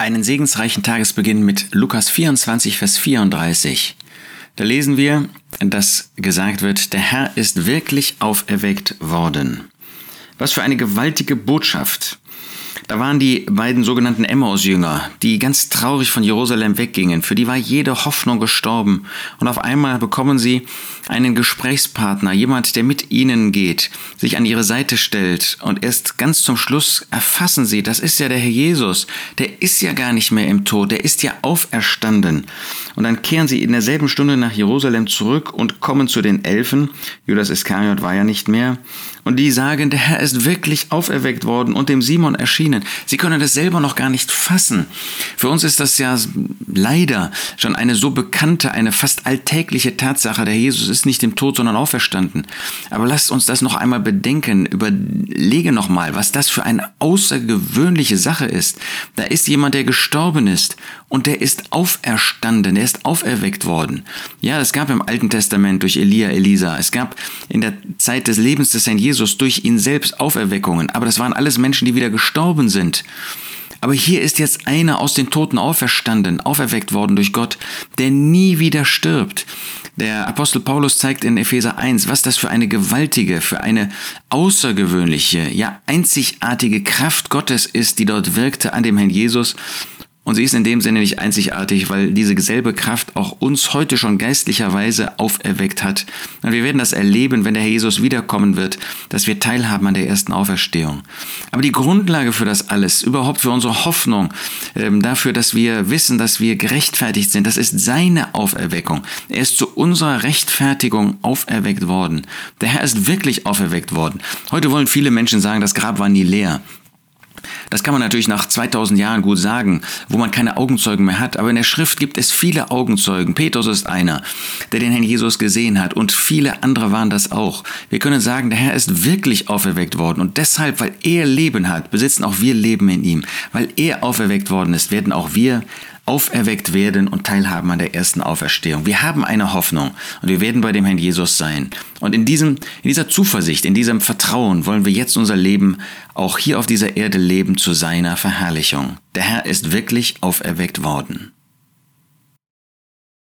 einen segensreichen Tagesbeginn mit Lukas 24, Vers 34. Da lesen wir, dass gesagt wird, der Herr ist wirklich auferweckt worden. Was für eine gewaltige Botschaft. Da waren die beiden sogenannten Emmaus-Jünger, die ganz traurig von Jerusalem weggingen. Für die war jede Hoffnung gestorben. Und auf einmal bekommen sie einen Gesprächspartner, jemand, der mit ihnen geht, sich an ihre Seite stellt. Und erst ganz zum Schluss erfassen sie, das ist ja der Herr Jesus. Der ist ja gar nicht mehr im Tod, der ist ja auferstanden. Und dann kehren sie in derselben Stunde nach Jerusalem zurück und kommen zu den Elfen. Judas Iskariot war ja nicht mehr. Und die sagen, der Herr ist wirklich auferweckt worden und dem Simon erschienen. Sie können das selber noch gar nicht fassen. Für uns ist das ja leider schon eine so bekannte, eine fast alltägliche Tatsache. Der Jesus ist nicht im Tod, sondern auferstanden. Aber lasst uns das noch einmal bedenken. Überlege noch mal, was das für eine außergewöhnliche Sache ist. Da ist jemand, der gestorben ist und der ist auferstanden. Der ist auferweckt worden. Ja, es gab im Alten Testament durch Elia, Elisa. Es gab in der Zeit des Lebens des Herrn Jesus durch ihn selbst Auferweckungen, aber das waren alles Menschen, die wieder gestorben sind. Aber hier ist jetzt einer aus den Toten auferstanden, auferweckt worden durch Gott, der nie wieder stirbt. Der Apostel Paulus zeigt in Epheser 1, was das für eine gewaltige, für eine außergewöhnliche, ja einzigartige Kraft Gottes ist, die dort wirkte an dem Herrn Jesus und sie ist in dem Sinne nicht einzigartig, weil diese selbe Kraft auch uns heute schon geistlicherweise auferweckt hat. Und wir werden das erleben, wenn der Herr Jesus wiederkommen wird, dass wir teilhaben an der ersten Auferstehung. Aber die Grundlage für das alles, überhaupt für unsere Hoffnung, ähm, dafür, dass wir wissen, dass wir gerechtfertigt sind, das ist seine Auferweckung. Er ist zu unserer Rechtfertigung auferweckt worden. Der Herr ist wirklich auferweckt worden. Heute wollen viele Menschen sagen, das Grab war nie leer. Das kann man natürlich nach 2000 Jahren gut sagen, wo man keine Augenzeugen mehr hat. Aber in der Schrift gibt es viele Augenzeugen. Petrus ist einer, der den Herrn Jesus gesehen hat. Und viele andere waren das auch. Wir können sagen, der Herr ist wirklich auferweckt worden. Und deshalb, weil er Leben hat, besitzen auch wir Leben in ihm. Weil er auferweckt worden ist, werden auch wir auferweckt werden und teilhaben an der ersten Auferstehung. Wir haben eine Hoffnung und wir werden bei dem Herrn Jesus sein. Und in, diesem, in dieser Zuversicht, in diesem Vertrauen wollen wir jetzt unser Leben auch hier auf dieser Erde leben zu seiner Verherrlichung. Der Herr ist wirklich auferweckt worden.